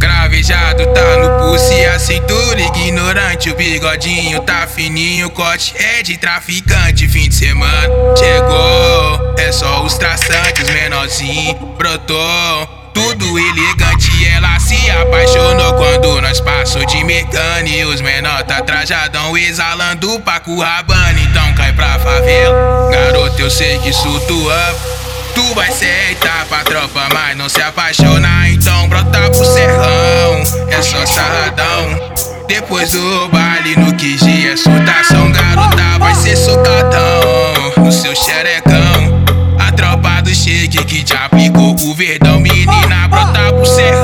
Cravejado tá no pulso e a cintura ignorante. O bigodinho tá fininho, corte é de traficante. Fim de semana chegou, é só os traçantes. Menorzinho brotou tudo elegante, ela se apaixonou quando nós mecânico. E os menor tá trajadão, exalando paco rabano. Então cai pra favela, garoto, eu sei que isso tu ama. Tu vai aceitar pra tropa, mas não se apaixonar. Então brota pro serrão, é só sarradão. Depois do baile no QG é surtação, garota vai ser socadão no seu xerecão. A tropa do shake que te aplicou o verdão, menina brota pro serrão,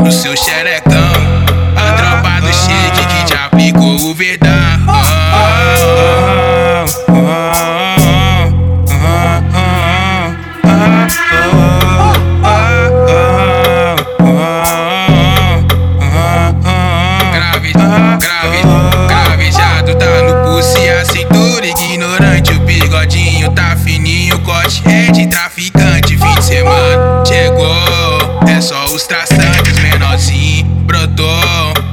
no seu xerecão. A tropa do shake que te aplicou o verdão. Grave, grave, gravejado tá no pulso e a cintura ignorante. O bigodinho tá fininho, corte é de traficante. Fim de semana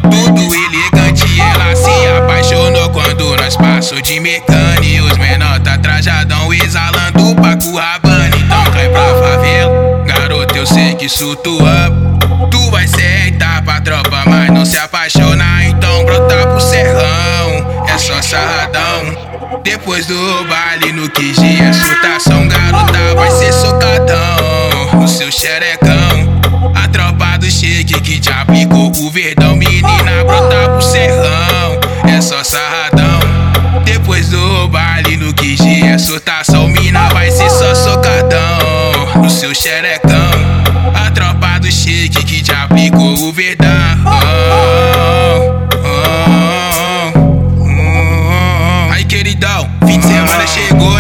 Tudo elegante, ela se apaixonou quando nós passou de mecânico. Os menor tá trajadão, exalando paco rabano. Então cai pra favela, garoto, eu sei que isso tu ama. Tu vai aceitar pra tropa, mas não se apaixonar. Então brota pro serrão, é só sarradão. Depois do baile no QG é surtação, garota vai ser socadão Picou o verdão, menina, brota pro serrão. É só sarradão. Depois do baile no QG é soltação, mina vai ser só socadão. No seu xerecão, a tropa do shake que te aplicou o verdão. Aí, queridão, fim de semana chegou.